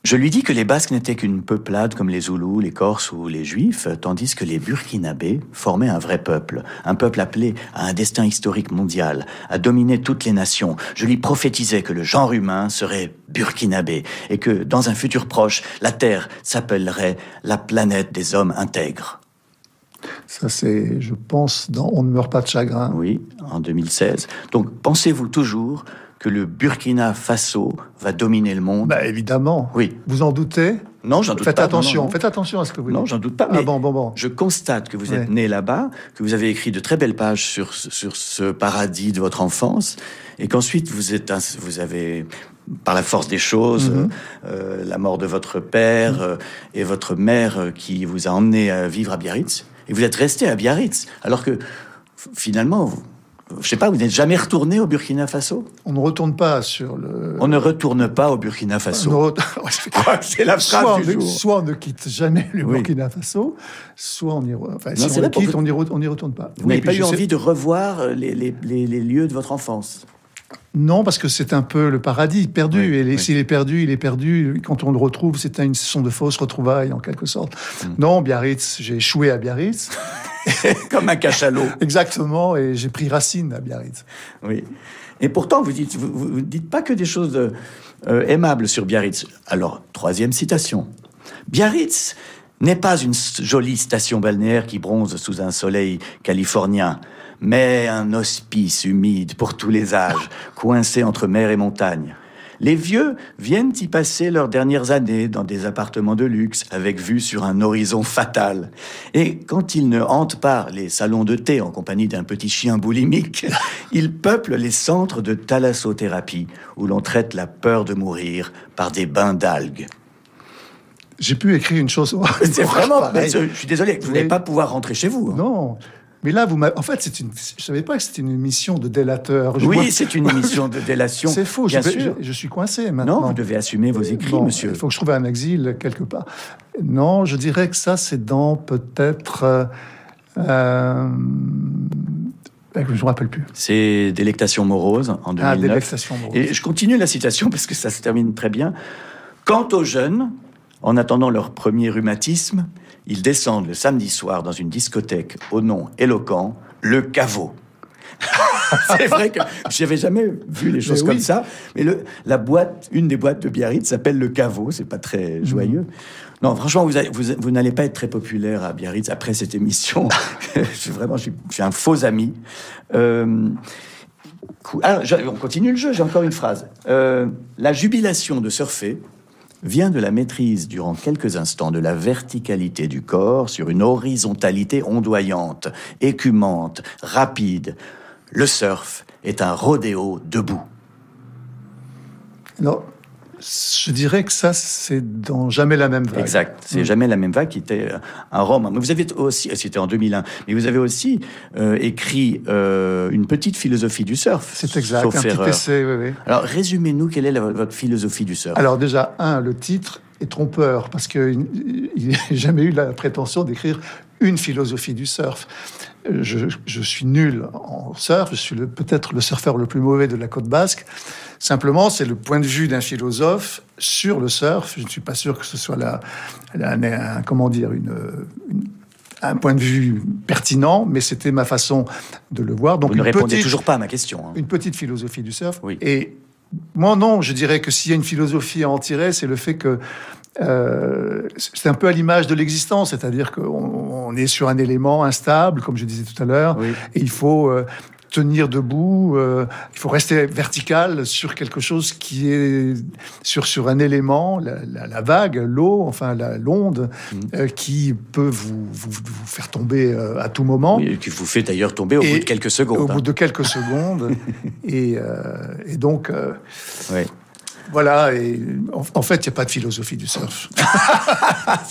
Je lui dis que les Basques n'étaient qu'une peuplade comme les Zoulous, les Corses ou les Juifs, tandis que les Burkinabés formaient un vrai peuple, un peuple appelé à un destin historique mondial, à dominer toutes les nations. Je lui prophétisais que le genre humain serait burkinabé et que, dans un futur proche, la Terre s'appellerait la planète des hommes intègres. Ça, c'est, je pense, dans On ne meurt pas de chagrin. Oui, en 2016. Donc, pensez-vous toujours que le Burkina Faso va dominer le monde? Bah, Évidemment. Oui. Vous en doutez? Non, j'en doute Faites pas. Attention, non, non. Faites attention à ce que vous dites. Non, j'en doute pas. Ah bon, bon, bon. Je constate que vous êtes ouais. né là-bas, que vous avez écrit de très belles pages sur, sur ce paradis de votre enfance, et qu'ensuite vous, êtes, vous avez par la force des choses, -hmm. euh, la mort de votre père -hmm. euh, et votre mère euh, qui vous a emmené à vivre à Biarritz. Et vous êtes resté à Biarritz, alors que finalement, vous, je sais pas, vous n'êtes jamais retourné au Burkina Faso? On ne retourne pas sur le. On ne retourne pas au Burkina Faso. [laughs] [laughs] C'est la phrase soit du on, jour. Soit on ne quitte jamais le oui. Burkina Faso, soit on y, enfin, non, si on le quitte, on n'y retourne pas. Vous oui, n'avez pas eu envie de revoir les, les, les, les lieux de votre enfance? Non, parce que c'est un peu le paradis perdu. Oui, et oui. s'il est perdu, il est perdu. Quand on le retrouve, c'est une sont de fausses retrouvailles en quelque sorte. Mm. Non, Biarritz, j'ai échoué à Biarritz. [laughs] Comme un cachalot. [laughs] Exactement, et j'ai pris racine à Biarritz. Oui. Et pourtant, vous dites, vous, vous dites pas que des choses euh, aimables sur Biarritz. Alors, troisième citation. Biarritz n'est pas une jolie station balnéaire qui bronze sous un soleil californien mais un hospice humide pour tous les âges, [laughs] coincé entre mer et montagne. Les vieux viennent y passer leurs dernières années dans des appartements de luxe avec vue sur un horizon fatal. Et quand ils ne hantent pas les salons de thé en compagnie d'un petit chien boulimique, [laughs] ils peuplent les centres de thalassothérapie où l'on traite la peur de mourir par des bains d'algues. J'ai pu écrire une chose. [laughs] C'est vraiment. je suis désolé, vous n'allez pas pouvoir rentrer chez vous. Hein. Non. Mais là, vous en fait, une. Je savais pas que c'était une émission de délateur. oui, c'est une émission de [laughs] délation. c'est faux. Bien je, sûr. Je, suis coincé maintenant. Non, vous devez assumer vos écrits, monsieur. Il faut que je trouve un exil quelque part. Non, je dirais que ça, c'est dans peut-être. Euh, euh je ne me rappelle plus. C'est Délectation morose en 2009. Ah, Délectation morose. Et je continue la citation parce que ça se termine très bien. Quant aux jeunes, en attendant leur premier rhumatisme, ils descendent le samedi soir dans une discothèque au nom éloquent, le caveau. [laughs] c'est vrai que j'avais jamais vu les choses comme ça. Mais le, la boîte, une des boîtes de Biarritz s'appelle le caveau. C'est pas très joyeux. Mhm. Non, franchement, vous, vous, n'allez pas être très populaire à Biarritz après cette émission. [laughs] je suis vraiment, je suis, un faux ami. Euh, ah, on continue le jeu. J'ai encore une phrase. Euh, la jubilation de surfer vient de la maîtrise durant quelques instants de la verticalité du corps sur une horizontalité ondoyante, écumante, rapide. Le surf est un rodéo debout. Je dirais que ça, c'est dans Jamais la même vague. Exact. C'est mm. Jamais la même vague qui était un roman. Mais vous avez aussi, c'était en 2001, mais vous avez aussi euh, écrit euh, une petite philosophie du surf. C'est exact, un petit essai, oui, oui. Alors, résumez-nous quelle est votre philosophie du surf. Alors déjà, un, le titre est trompeur, parce qu'il n'a jamais eu la prétention d'écrire une philosophie du surf. Je, je suis nul en surf, je suis peut-être le surfeur le plus mauvais de la côte basque. Simplement, c'est le point de vue d'un philosophe sur le surf. Je ne suis pas sûr que ce soit la, un, comment dire, une, un point de vue pertinent, mais c'était ma façon de le voir. Donc Vous ne répondez toujours pas à ma question. Hein. Une petite philosophie du surf. Oui. Et moi, non, je dirais que s'il y a une philosophie à en tirer, c'est le fait que euh, c'est un peu à l'image de l'existence, c'est-à-dire qu'on est sur un élément instable, comme je disais tout à l'heure, et il faut euh, tenir debout, euh, il faut rester vertical sur quelque chose qui est sur sur un élément, la, vague, l'eau, enfin l'onde, mm. qui peut vous, vous, faire tomber à tout moment. et qui vous fait d'ailleurs tomber au bout de quelques secondes. Au bout hein. de quelques [laughs] secondes. et, et, donc, oui. Voilà, et en, fait, il n'y a pas de philosophie du surf. [laughs]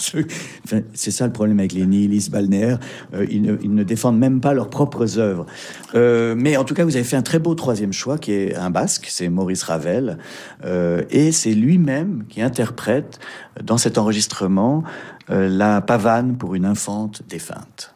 c'est ça le problème avec les nihilistes balnéaires. Euh, ils, ne, défendent même pas leurs propres œuvres. Euh, mais en tout cas, vous avez fait un très beau troisième choix, qui est un basque, c'est Maurice Ravel. Euh, et c'est lui-même qui interprète dans cet enregistrement la pavane pour une infante défunte.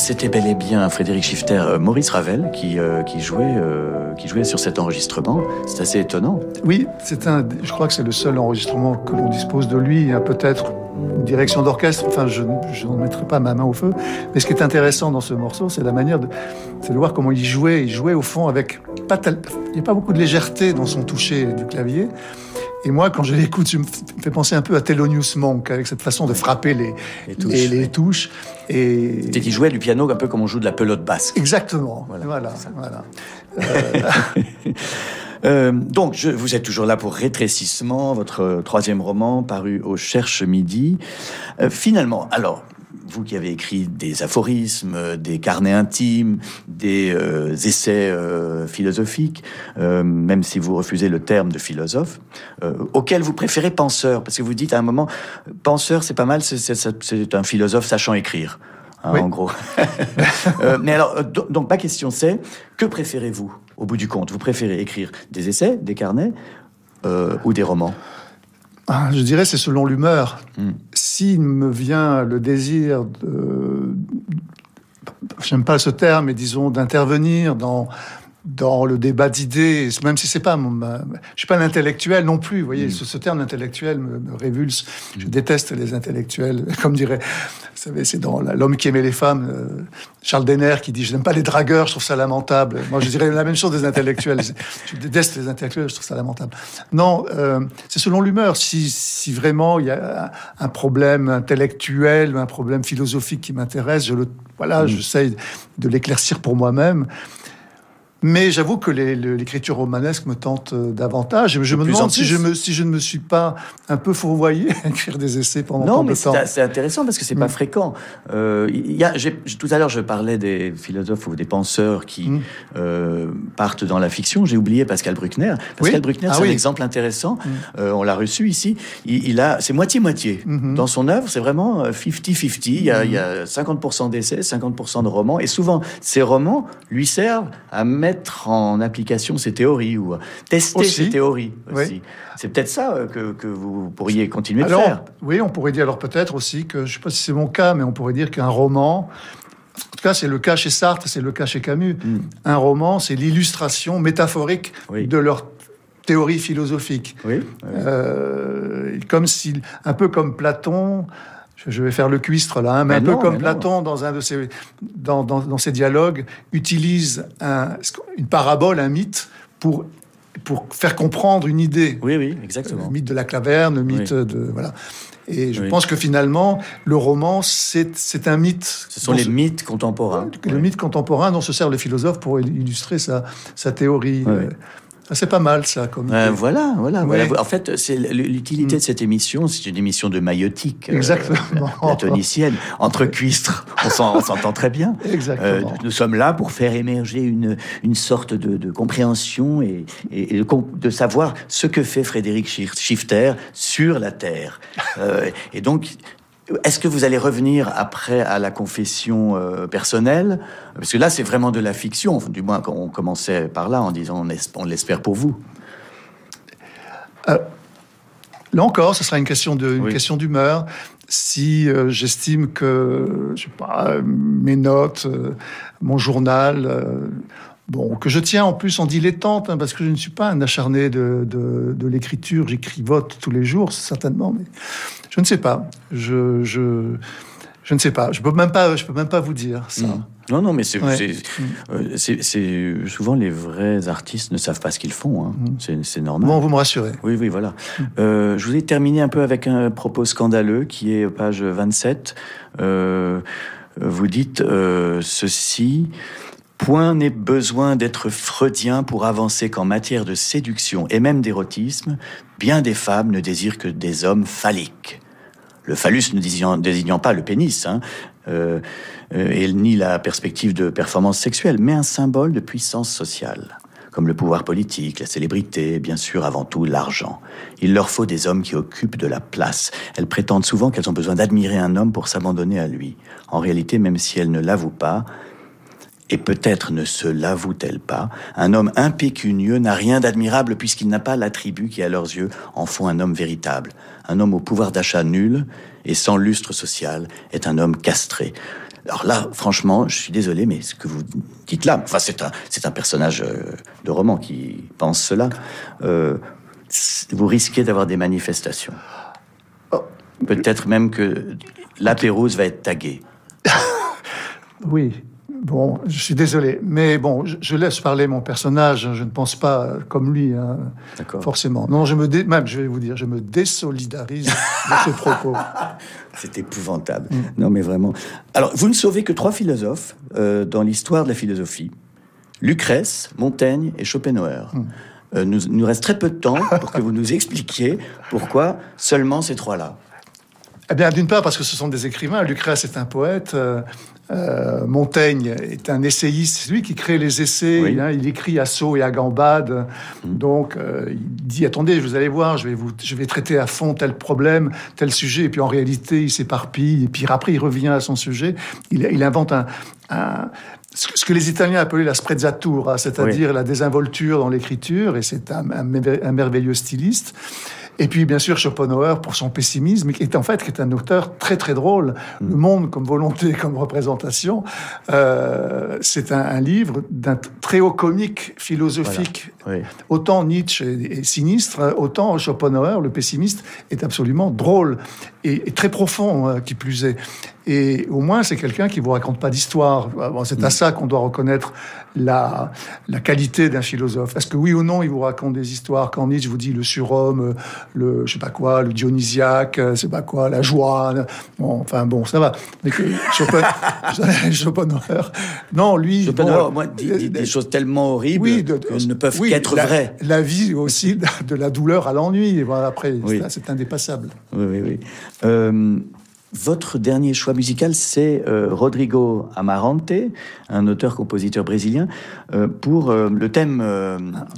C'était bel et bien Frédéric Schifter, euh, Maurice Ravel qui, euh, jouait, euh, qui jouait sur cet enregistrement. C'est assez étonnant. Oui, c'est un, je crois que c'est le seul enregistrement que l'on dispose de lui. Il y a peut-être une direction d'orchestre, enfin je, je n'en mettrai pas ma main au feu. Mais ce qui est intéressant dans ce morceau, c'est la manière de, c'est de voir comment il jouait. Il jouait au fond avec pas tel, il n'y a pas beaucoup de légèreté dans son toucher du clavier. Et moi, quand je l'écoute, je me fais penser un peu à Thelonious Monk, avec cette façon de frapper les, Les touches, les, les oui. touches. Et... C'était qu'il jouait du piano un peu comme on joue de la pelote basse. Exactement. Voilà. Voilà. voilà. [laughs] Euh, donc, je, vous êtes toujours là pour Rétrécissement, votre euh, troisième roman paru au Cherche Midi. Euh, finalement, alors, vous qui avez écrit des aphorismes, euh, des carnets intimes, des euh, essais euh, philosophiques, euh, même si vous refusez le terme de philosophe, auquel vous préférez penseur, parce que vous dites à un moment, penseur, c'est pas mal, c'est- un philosophe sachant écrire. hein, Oui. En gros. [laughs] Euh, mais alors, do- donc ma question c'est, que préférez-vous au bout du compte? Vous préférez écrire des essais, des carnets euh, ou des romans? Ah, Je dirais c'est selon l'humeur. Hmm. S'il me vient le désir de, j'aime pas ce terme, mais disons d'intervenir dans dans le débat d'idées, même si c'est pas mon, ma- je suis pas un intellectuel non plus. Vous voyez, ce, ce terme d'intellectuel me, me révulse. Je déteste les intellectuels, [laughs] comme dirait, vous savez, c'est dans l'homme qui aimait les femmes, euh, Charles Denner qui dit je n'aime pas les dragueurs, je trouve ça lamentable. Moi, je dirais la même chose des intellectuels. [laughs] Je déteste les intellectuels, je trouve ça lamentable. Non, euh, c'est selon l'humeur. Si, si vraiment il y a un problème intellectuel, un problème philosophique qui m'intéresse, je le, voilà, j'essaye de l'éclaircir pour moi-même. Mais j'avoue que l'écriture romanesque me tente euh, davantage. Je me demande si je, me, si je ne me suis pas un peu fourvoyé à écrire des essais pendant Non, tant mais de temps. c'est c'est intéressant parce que c'est pas Mm. fréquent. Euh, il y a, tout à l'heure, je parlais des philosophes ou des penseurs qui Mm. euh, partent dans la fiction. J'ai oublié Pascal Bruckner. Pascal Oui. Bruckner, Ah c'est oui. un exemple intéressant. Mm. Euh, on l'a reçu ici. Il, il a, c'est moitié-moitié. Mhm. Dans son œuvre, c'est vraiment euh, 50-50. Il, y a- il y a 50% d'essais, 50% de romans. Et souvent, ces romans lui servent à mettre en application ses théories ou tester Aussi. ses théories Oui. C'est peut-être ça euh, que, que vous pourriez continuer alors, de faire. oui, on pourrait dire alors peut-être aussi que, je sais pas si c'est mon cas, mais on pourrait dire qu'un roman, en tout cas c'est le cas chez Sartre, c'est le cas chez Camus, Mm. un roman c'est l'illustration métaphorique Oui. de leur théorie philosophique. Oui. oui. Euh, comme si, un peu comme Platon, je- vais faire le cuistre là, hein, mais, Mais un peu comme non. Platon dans un de ses, dans, dans, dans ses dialogues, utilise un, une parabole, un mythe pour pour faire comprendre une idée. Oui, oui, Le exactement. mythe de la claverne, le mythe Oui. de voilà. Et je Oui. pense que finalement, le roman, c'est un mythe. Ce sont les mythes contemporains. le mythe contemporain dont se sert le philosophe pour illustrer sa, sa théorie. Euh, ah, c'est pas mal ça. Comme Euh, voilà, voilà, voilà. En fait, c'est l'utilité de cette émission, c'est une émission de maïotique, euh, Exactement. platonicienne. Entre cuistres, on s'en- on s'entend très bien. [laughs] Euh, Exactement. nous sommes là pour faire émerger une, une sorte de, de compréhension et, et- et de, savoir ce que fait Frédéric Schif- Schifter sur la Terre. Euh, et donc, est-ce que vous allez revenir après à la confession euh, personnelle? Parce que là, c'est vraiment de la fiction. Du moins, on commençait par là en disant on, es- on l'espère pour vous. Là encore, ce sera une question de, une Oui. question d'humeur. Si euh, j'estime que, je sais pas, euh, mes notes, euh, mon journal, euh, bon, que je tiens en plus en dilettante, hein, parce que je ne suis pas un acharné de, de, de l'écriture, j'écris vote tous les jours, certainement, mais je ne sais pas. Je, je, je ne sais pas. Je peux même pas, je peux même pas vous dire ça. Mm. Non, non, mais c'est Ouais. c'est- euh, souvent les vrais artistes ne savent pas ce qu'ils font. hein. Mm. C'est normal. Bon, vous me rassurez. Oui, oui, voilà. Euh, je voulais terminer un peu avec un propos scandaleux qui est page 27. Euh, vous dites euh, ceci. Point n'est besoin d'être freudien pour avancer qu'en matière de séduction et même d'érotisme, bien des femmes ne désirent que des hommes phalliques. Le phallus ne désignant, pas le pénis, hein, euh, euh, ni la perspective de performance sexuelle, mais un symbole de puissance sociale, comme le pouvoir politique, la célébrité, bien sûr avant tout l'argent. Il leur faut des hommes qui occupent de la place. Elles prétendent souvent qu'elles ont besoin d'admirer un homme pour s'abandonner à lui. En réalité, même si elles ne l'avouent pas, et peut-être ne se l'avoue-t-elle pas, un homme impécunieux n'a rien d'admirable puisqu'il n'a pas l'attribut qui, à leurs yeux, en font un homme véritable. Un homme au pouvoir d'achat nul et sans lustre social est un homme castré. alors là, franchement, je suis désolé, mais ce que vous dites là, enfin, c'est un, c'est un personnage euh, de roman qui pense cela. Euh, vous risquez d'avoir des manifestations. Oh. Peut-être même que la Pérouse va être taguée. oui, Bon, je suis désolé, mais bon, je, laisse parler mon personnage. Je ne pense pas comme lui, hein, forcément. Non, je me même, je vais vous dire, je me désolidarise de ce propos. [laughs] C'est épouvantable. Mm. Non, mais vraiment. Alors, vous ne sauvez que trois philosophes euh, dans l'histoire de la philosophie Lucrèce, Montaigne et Schopenhauer. Mm. Euh, nous, nous reste très peu de temps pour que vous nous expliquiez pourquoi seulement ces trois-là. Eh bien, d'une part, parce que ce sont des écrivains. Lucrèce est un poète. Euh, euh, Montaigne est un essayiste, c'est lui qui crée les essais. Hein, il écrit à Sceaux et à Gambade. Mm. Donc, euh, il dit attendez, vous allez voir, je vais vous, je vais traiter à fond tel problème, tel sujet. Et puis en réalité, il s'éparpille. Et puis après, il revient à son sujet. Il, il invente un, ce que les Italiens appelaient la sprezzatura, c'est-à-dire la désinvolture dans l'écriture. Et c'est un, un merveilleux styliste. Et puis, bien sûr, Schopenhauer pour son pessimisme, qui est en fait qui est un auteur très très drôle. Mm. Le monde comme volonté, [laughs] comme représentation, euh, c'est un, livre d'un très haut comique philosophique. Autant Nietzsche est, sinistre, autant Schopenhauer, le pessimiste, est absolument drôle et, très profond, euh, qui plus est. Et au moins, c'est quelqu'un qui vous raconte pas d'histoire. c'est à mm. ça qu'on doit reconnaître la, la qualité d'un philosophe. Est-ce que oui ou non, il vous raconte des histoires Quand Nietzsche vous dit le surhomme, le je sais pas quoi, le dionysiaque, euh, c'est pas quoi, la joie. Bon, enfin bon, ça va. Mais que [laughs] Schopenhauer, non, lui. Schopenhauer, moi, dit, des choses tellement horribles oui, ne peuvent qu'être vraies. La vie aussi de la douleur à l'ennui. Voilà, après, c'est indépassable. Oui, oui, oui. Euh, votre dernier choix musical, c'est euh, Rodrigo Amarante, un auteur-compositeur brésilien, euh, pour euh, le thème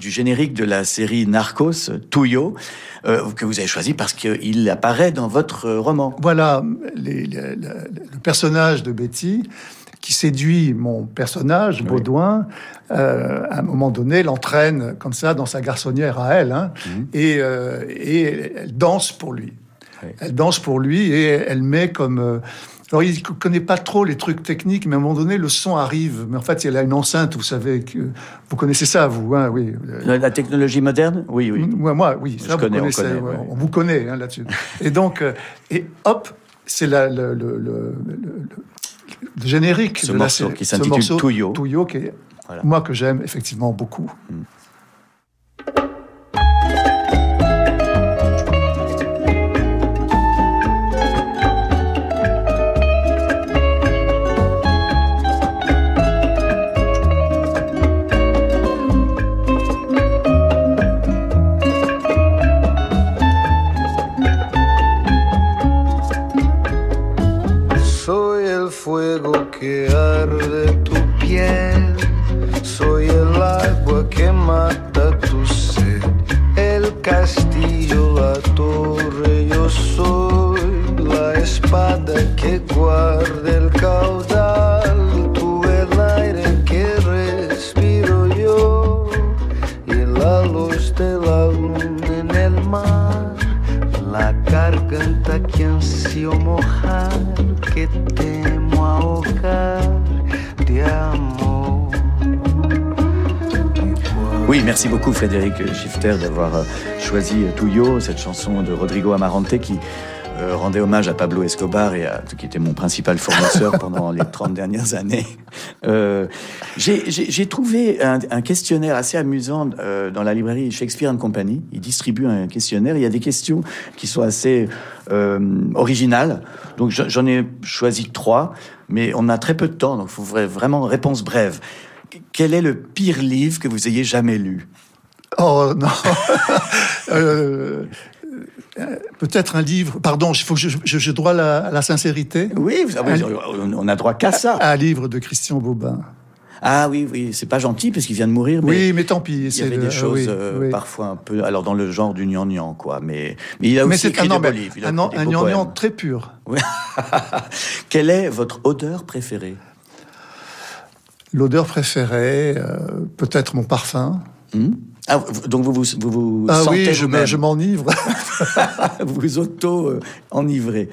du générique de la série Narcos, Tuyo, que vous avez choisi parce qu'il apparaît dans votre roman. Voilà, le personnage de Betty qui séduit mon personnage, Baudouin, à un moment donné, l'entraîne comme ça dans sa garçonnière à elle, hein, mmh. et, et elle danse pour lui. Elle danse pour lui et elle met comme... Euh, alors, il ne connaît pas trop les trucs techniques, mais à un moment donné, le son arrive. Mais en fait, il a une enceinte, vous savez, que, vous connaissez ça, vous, hein, oui. La, technologie moderne? Oui, oui. Moi, moi oui, ça, vous connaissez. On, vous connaît hein, là-dessus. et donc, euh, et hop, c'est le, le, le, générique ce de morceau qui s'intitule Touyo. Touyo, qui est, moi, que j'aime effectivement beaucoup. Mm. castillo, la torre, yo soy la espada que guarda el caudal, tú el aire que respiro yo y la luz de la luna en el mar, la garganta que ansió mojar. Merci beaucoup Frédéric Schifter d'avoir euh, choisi Tuyo, cette chanson de Rodrigo Amarante qui euh, rendait hommage à Pablo Escobar et à, qui était mon principal fournisseur pendant les 30 dernières années. Euh, J'ai trouvé un, questionnaire assez amusant euh, dans la librairie Shakespeare Company. Il distribue un questionnaire. Il y a des questions qui sont assez euh, originales. Donc j'en ai choisi trois, mais on a très peu de temps, donc il faut vraiment réponse brève quel est le pire livre que vous ayez jamais lu? Oh non [laughs] euh, euh, Peut-être un livre. Pardon, il faut que je, droit à la, sincérité. Oui, vous avez, on a droit qu'à ça. Un livre de Christian Bobin. Ah oui, oui, c'est pas gentil parce qu'il vient de mourir. Mais oui, mais tant pis. Il y avait des choses euh, parfois un peu, alors dans le genre du gnangnan, quoi. Mais, mais il a aussi écrit un, des livres. Un, un gnangnan très pur. [laughs] Quelle est votre odeur préférée? L'odeur préférée, euh, peut-être mon parfum. Hmm. Ah, donc vous vous, vous, vous ah sentez oui, je, je m'enivre. [laughs] vous auto-enivrez.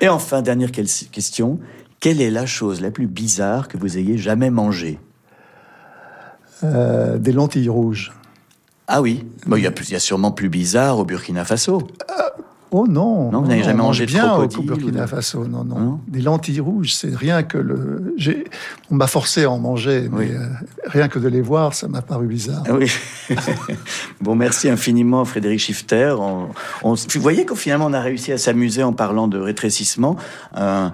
Et enfin, dernière question. Quelle est la chose la plus bizarre que vous ayez jamais mangée? Euh, Des lentilles rouges. Ah oui, il y, a, sûrement plus bizarre au Burkina Faso. Euh, Oh non Non, vous n'avez jamais mangé de bien au Burkina Faso, non, non, Des lentilles rouges, c'est rien que le... On m'a forcé à en manger, mais euh, rien que de les voir, ça m'a paru bizarre. Oui. [laughs] bon, merci infiniment Frédéric Schifter. On, Vous voyez qu'au finalement, on a réussi à s'amuser en parlant de rétrécissement. Un,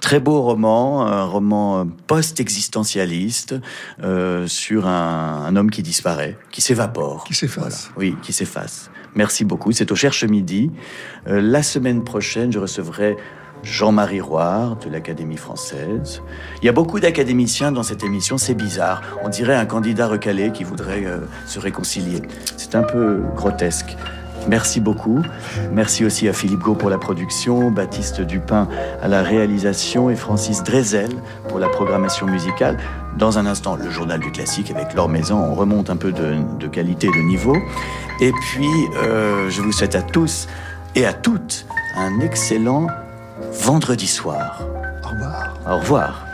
très beau roman, un roman post-existentialiste euh, sur un, homme qui disparaît, qui s'évapore. Qui s'efface. Oui, qui s'efface. Merci beaucoup. C'est au Cherche Midi. Euh, la semaine prochaine, je recevrai Jean-Marie Roire de l'Académie française. Il y a beaucoup d'académiciens dans cette émission, c'est bizarre. On dirait un candidat recalé qui voudrait euh, se réconcilier. C'est un peu grotesque. Merci beaucoup. Merci aussi à Philippe Gau pour la production, Baptiste Dupin à la réalisation et Francis Drezel pour la programmation musicale. Dans un instant, le journal du classique avec Laure Maison. On remonte un peu de, de qualité de niveau. Et puis, euh, je vous souhaite à tous et à toutes un excellent vendredi soir. Au revoir. Au revoir.